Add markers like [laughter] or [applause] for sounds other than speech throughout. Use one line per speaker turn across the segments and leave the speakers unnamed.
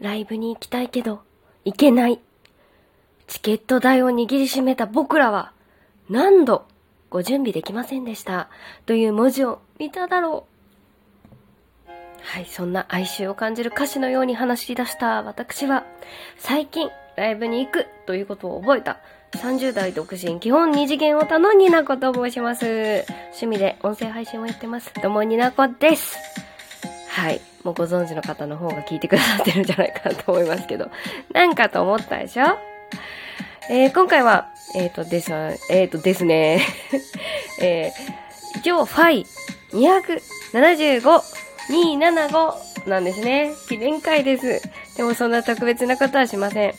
ライブに行きたいけど、行けない。チケット代を握りしめた僕らは、何度ご準備できませんでした。という文字を見ただろう。はい、そんな哀愁を感じる歌詞のように話し出した私は、最近ライブに行くということを覚えた30代独身基本二次元オタのニナコと申します。趣味で音声配信をやってます。どうもニナコです。はい。もうご存知の方の方が聞いてくださってるんじゃないかなと思いますけど。なんかと思ったでしょ？えー、今回は、えっ、ー、とです、えっ、ー、とですね、えー、一 [laughs] 応、ファイ275、275なんですね。記念会です。でもそんな特別なことはしません。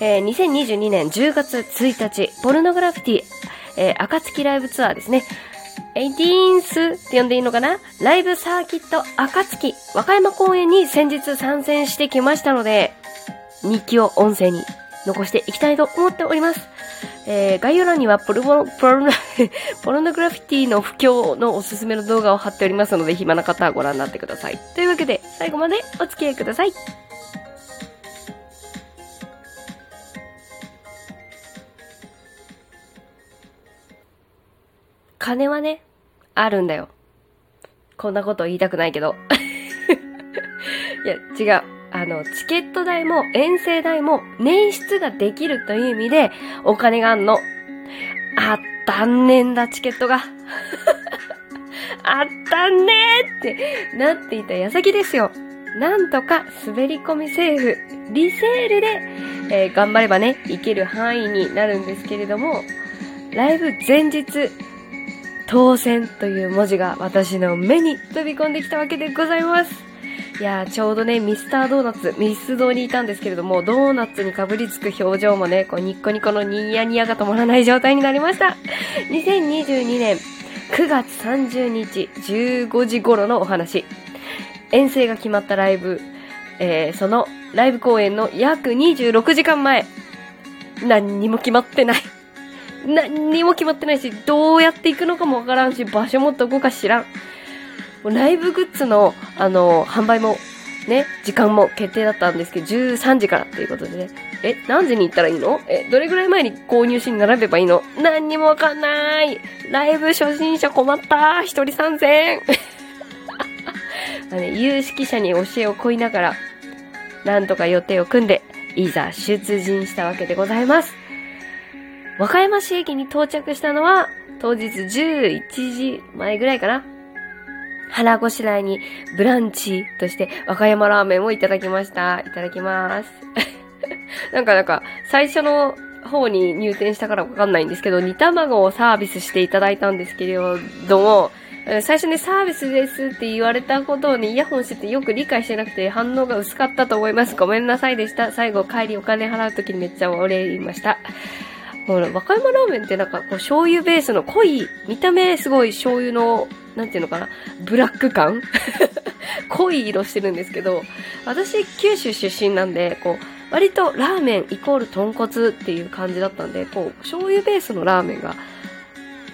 えー、2022年10月1日、ポルノグラフィティ、えー、暁ライブツアーですね。エイティーンスって呼んでいいのかな？ライブサーキット暁和歌山公演に先日参戦してきましたので、日記を音声に残していきたいと思っております。えー、概要欄にはポルボ、ポルノ、[laughs] ポルノグラフィティの不況のおすすめの動画を貼っておりますので、暇な方はご覧になってください。というわけで、最後までお付き合いください。金はね、あるんだよ。こんなこと言いたくないけど。[laughs] いや、違う。あの、チケット代も遠征代も捻出ができるという意味でお金があんの。あったんねんだ、チケットが。[laughs] あったんねーってなっていた矢先ですよ。なんとか滑り込みセーフ、リセールで、えー、頑張ればね、行ける範囲になるんですけれども、ライブ前日、当選という文字が私の目に飛び込んできたわけでございます。いやー、ちょうどね、ミスタードーナツ、ミスドにいたんですけれども、ドーナツにかぶりつく表情もね、こうニッコニコのニヤニヤが止まらない状態になりました。2022年9月30日15時頃のお話。遠征が決まったライブ、えー、そのライブ公演の約26時間前。何にも決まってない。何にも決まってないし、どうやって行くのかもわからんし、場所もどこか知らん。もうライブグッズの、あの、販売も、ね、時間も決定だったんですけど、13時からっていうことでね。え、何時に行ったらいいの？え、どれぐらい前に購入しに並べばいいの？何にもわかんないライブ初心者困った一人参戦 [laughs] まあね、有識者に教えを請いながら、なんとか予定を組んで、いざ出陣したわけでございます。和歌山市駅に到着したのは、当日11時前ぐらいかな。腹ごしらえにブランチとして和歌山ラーメンをいただきました。いただきます。[laughs] なんかなんか、最初の方に入店したからわかんないんですけど、煮卵をサービスしていただいたんですけれども、最初ね、サービスですって言われたことをね、イヤホンしててよく理解してなくて反応が薄かったと思います。ごめんなさいでした。最後帰りお金払うときにめっちゃお礼言いました。ほら、和歌山ラーメンってなんかこう醤油ベースの濃い、見た目すごい醤油の、なんていうのかな、ブラック感？[laughs] 濃い色してるんですけど、私九州出身なんで、こう、割とラーメンイコール豚骨っていう感じだったんで、こう、醤油ベースのラーメンが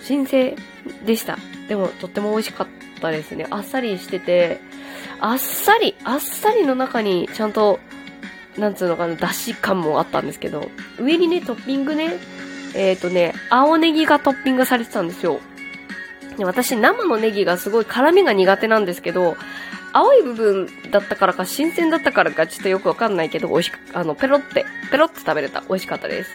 新鮮でした。でもとっても美味しかったですね。あっさりしてて、あっさり、あっさりの中にちゃんと、なんつうのかな、だし感もあったんですけど、上にね、トッピングね、えっ、ー、とね、青ネギがトッピングされてたんですよ。で私、生のネギがすごい辛みが苦手なんですけど、青い部分だったからか、新鮮だったからか、ちょっとよくわかんないけど、美味しく、あの、ペロって、ペロって食べれた。美味しかったです。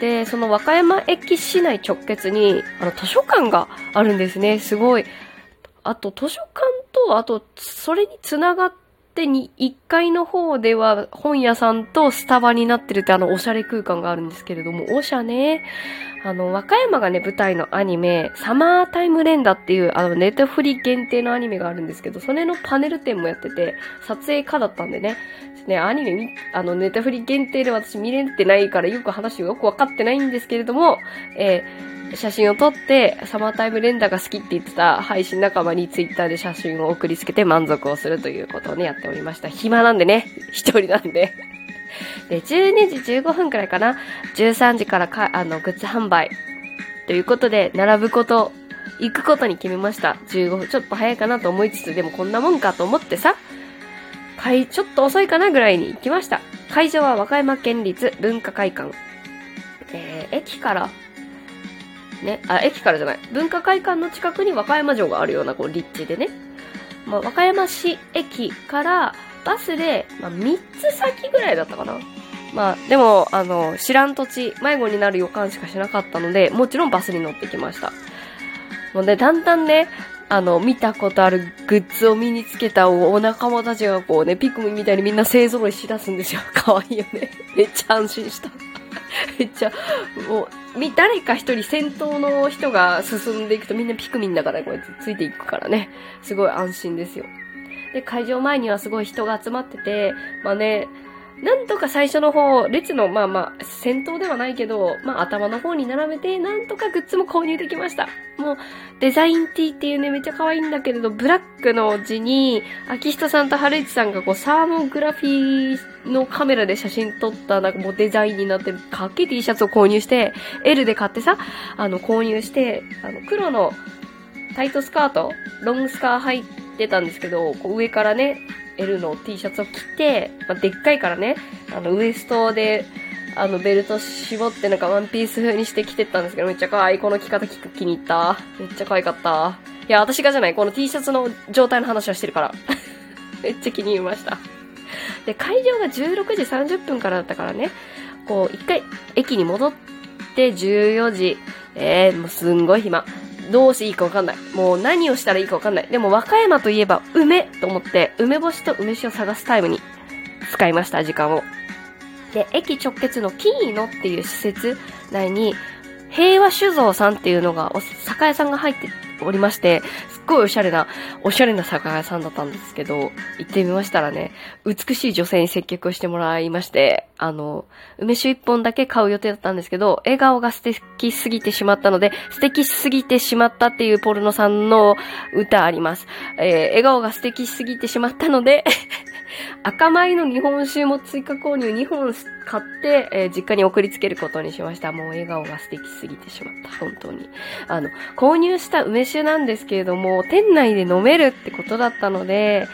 で、その和歌山駅市内直結に、あの、図書館があるんですね。すごい。あと、図書館と、あと、それにつながってに、1階の方では本屋さんとスタバになってるってあの、おしゃれ空間があるんですけれども、おしゃね。あの、和歌山がね、舞台のアニメ、サマータイムレンダっていう、あの、ネットフリ限定のアニメがあるんですけど、それのパネル展もやってて、撮影家だったんでね、ね、アニメ、あの、ネットフリ限定で私見れてないからよく話よくわかってないんですけれども、えー、写真を撮って、サマータイムレンダーが好きって言ってた配信仲間にツイッターで写真を送りつけて満足をするということをね、やっておりました。暇なんでね、[laughs] 一人なんで。で、12時15分くらいかな、13時からか、あの、グッズ販売。ということで、並ぶこと、行くことに決めました。15分、ちょっと早いかなと思いつつ、でもこんなもんかと思ってさ、会、ちょっと遅いかなぐらいに行きました。会場は和歌山県立文化会館。えー、駅から、ね、あ、駅からじゃない。文化会館の近くに和歌山城があるような、こう、立地でね。まあ、和歌山市駅からバスで、まあ、3つ先ぐらいだったかな。まあ、でも、あの、知らん土地、迷子になる予感しかしなかったので、もちろんバスに乗ってきました。もうね、だんだんね、あの、見たことあるグッズを身につけたお仲間たちがこうね、ピクミンみたいにみんな勢揃いしだすんですよ。かわいいよね。めっちゃ安心した。[laughs] めっちゃ、もう、誰か一人先頭の人が進んでいくとみんなピクミンだからこうやってついていくからね。すごい安心ですよ。で、会場前にはすごい人が集まってて、まあね、なんとか最初の方、列の、まあまあ、先頭ではないけど、まあ頭の方に並べて、なんとかグッズも購入できました。もう、デザイン T っていうね、めっちゃ可愛いんだけれど、ブラックの字に、秋人さんと春市さんがこう、サーモグラフィーのカメラで写真撮った、なんかもうデザインになってる、かっけい T シャツを購入して、L で買ってさ、あの、購入して、あの、黒のタイトスカート、ロングスカー入ってたんですけど、こう上からね、L の T シャツを着て、まあ、でっかいからね、あの、ウエストで、あの、ベルト絞ってなんかワンピース風にして着てったんですけど、めっちゃ可愛い。この着方気に入った。めっちゃ可愛かった。いや、私がじゃない。この T シャツの状態の話はしてるから。[laughs] めっちゃ気に入りました。で、会場が16時30分からだったからね、こう、一回駅に戻って14時、えー、もうすんごい暇。どうしていいかわかんない。もう何をしたらいいかわかんない。でも和歌山といえば梅と思って、梅干しと梅酒を探すタイムに使いました、時間を。で、駅直結の金井野っていう施設内に、平和酒造さんっていうのが、酒屋さんが入っておりまして、ごいおしゃれな、おしゃれな酒屋さんだったんですけど、行ってみましたらね、美しい女性に接客をしてもらいまして、あの、梅酒一本だけ買う予定だったんですけど、笑顔が素敵すぎてしまったので、素敵すぎてしまったっていうポルノさんの歌あります。えー、笑顔が素敵すぎてしまったので赤米の日本酒も追加購入2本買って、えー、実家に送りつけることにしました。もう笑顔が素敵すぎてしまった。本当に。あの、購入した梅酒なんですけれども、店内で飲めるってことだったので、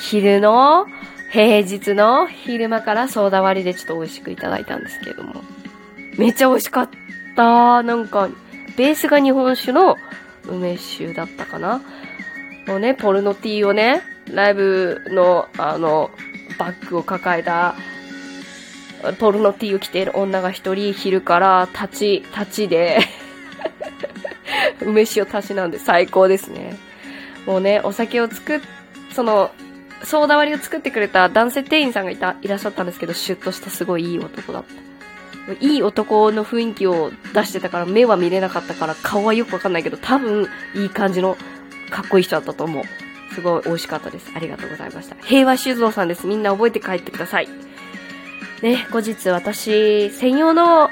昼の、平日の昼間からソーダ割りでちょっと美味しくいただいたんですけれども。めっちゃ美味しかった。なんか、ベースが日本酒の梅酒だったかな。もうね、ポルノティーをね、ライブの、あの、バッグを抱えた、ポルノティーを着ている女が一人、昼から立ち、立ちで [laughs] 梅酒をたしなんで最高ですね。もうね、お酒を作っ、その、ソーダ割りを作ってくれた男性店員さんがいた、いらっしゃったんですけど、シュッとしたすごいいい男だった。いい男の雰囲気を出してたから、目は見れなかったから、顔はよくわかんないけど、多分、いい感じの、かっこいい人だったと思う。すごい美味しかったです。ありがとうございました。平和酒造さんです。みんな覚えて帰ってください。ね、後日私、専用の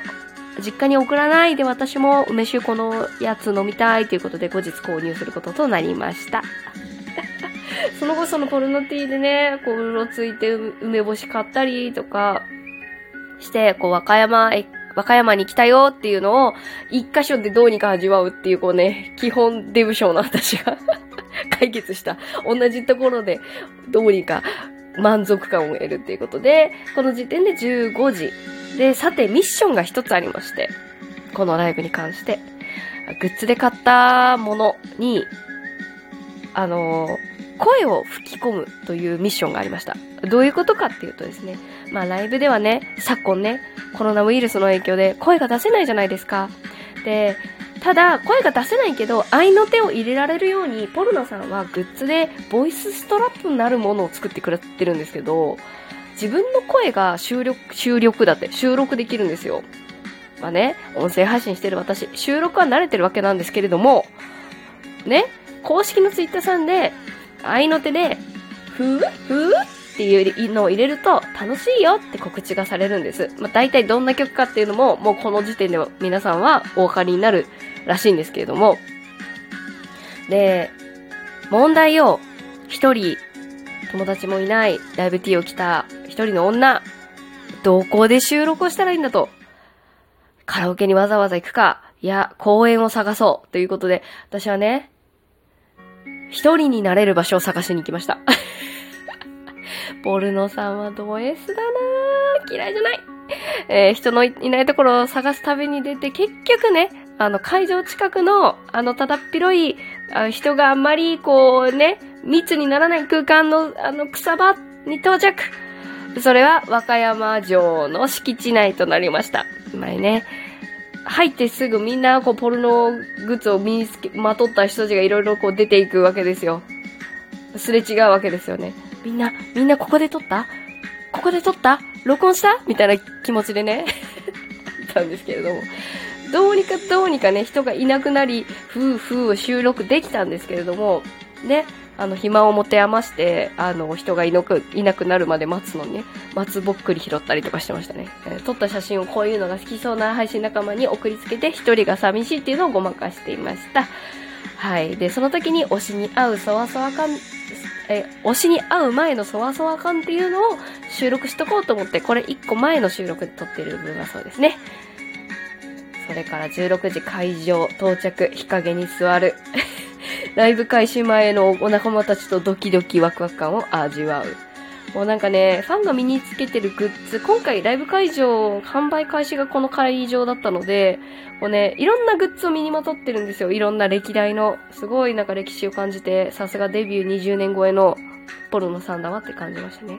実家に送らないで私も梅酒このやつ飲みたいということで後日購入することとなりました。[laughs] その後そのポルノティーでね、こう、うろついて梅干し買ったりとかして、こう、和歌山、和歌山に来たよっていうのを、一箇所でどうにか味わうっていう、こうね、基本デブ賞の私が解決した。同じところで、どうにか満足感を得るっていうことで、この時点で15時。で、さて、ミッションが一つありまして、このライブに関して、グッズで買ったものに、あの、声を吹き込むというミッションがありました。どういうことかっていうとですね、まあライブではね、昨今ね、コロナウイルスの影響で声が出せないじゃないですか。で、ただ、声が出せないけど、愛の手を入れられるように、ポルノさんはグッズでボイスストラップになるものを作ってくれてるんですけど、自分の声が収録、収録だって、収録できるんですよ。まあね、音声配信してる私、収録は慣れてるわけなんですけれども、ね、公式のツイッターさんで、愛の手で、ふーふーっていうのを入れると楽しいよって告知がされるんです。まあ、大体どんな曲かっていうのももうこの時点で皆さんはお分かりになるらしいんですけれども。で、問題を一人友達もいないライブ T を着た一人の女、どこで収録をしたらいいんだと。カラオケにわざわざ行くか、いや、公園を探そうということで、私はね、一人になれる場所を探しに行きました。ポルノさんはド S だな嫌いじゃないえー、人のいないところを探す旅に出て、結局ね、あの、会場近くの、あの、ただっ広い、あ人があんまり、こうね、密にならない空間の、あの、草場に到着。それは、和歌山城の敷地内となりました。前ね、入ってすぐみんな、こう、ポルノグッズを身につけ、まとった人たちがいろいろこう出ていくわけですよ。すれ違うわけですよね。みんな、みんなここで撮った？ここで撮った？録音した？みたいな気持ちでね、[laughs] たんですけれども。どうにかどうにかね、人がいなくなり、ふうふうを収録できたんですけれども、ね、あの、暇を持て余して、あの、人がいなく、いなくなるまで待つのにね、松ぼっくり拾ったりとかしてましたね。えー、撮った写真をこういうのが好きそうな配信仲間に送りつけて、一人が寂しいっていうのをごまかしていました。はい。で、その時に推しに合うそわそわ感、え、推しに会う前のそわそわ感っていうのを収録しとこうと思って、これ1個前の収録で撮ってる部分はそうですね。それから16時会場到着、日陰に座る。[laughs] ライブ開始前のお仲間たちとドキドキワクワク感を味わう。もうなんかね、ファンが身につけてるグッズ、今回ライブ会場、販売開始がこの会場だったので、もうね、いろんなグッズを身にまとってるんですよ。いろんな歴代の。すごいなんか歴史を感じて、さすがデビュー20年超えのポロのさんだわって感じましたね。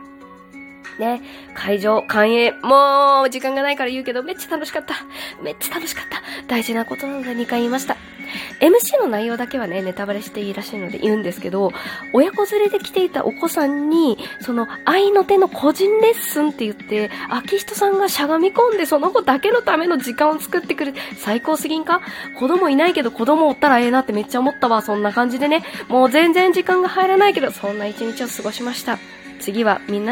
ね、会場、開演、もう時間がないから言うけど、めっちゃ楽しかった。めっちゃ楽しかった。大事なことなので2回言いました。MC の内容だけはね、ネタバレしていいらしいので言うんですけど、親子連れで来ていたお子さんに、その愛の手の個人レッスンって言って、秋人さんがしゃがみ込んでその子だけのための時間を作ってくれて、最高すぎんか？子供いないけど子供おったらええなってめっちゃ思ったわ。そんな感じでね、もう全然時間が入らないけど、そんな一日を過ごしました。次はみんな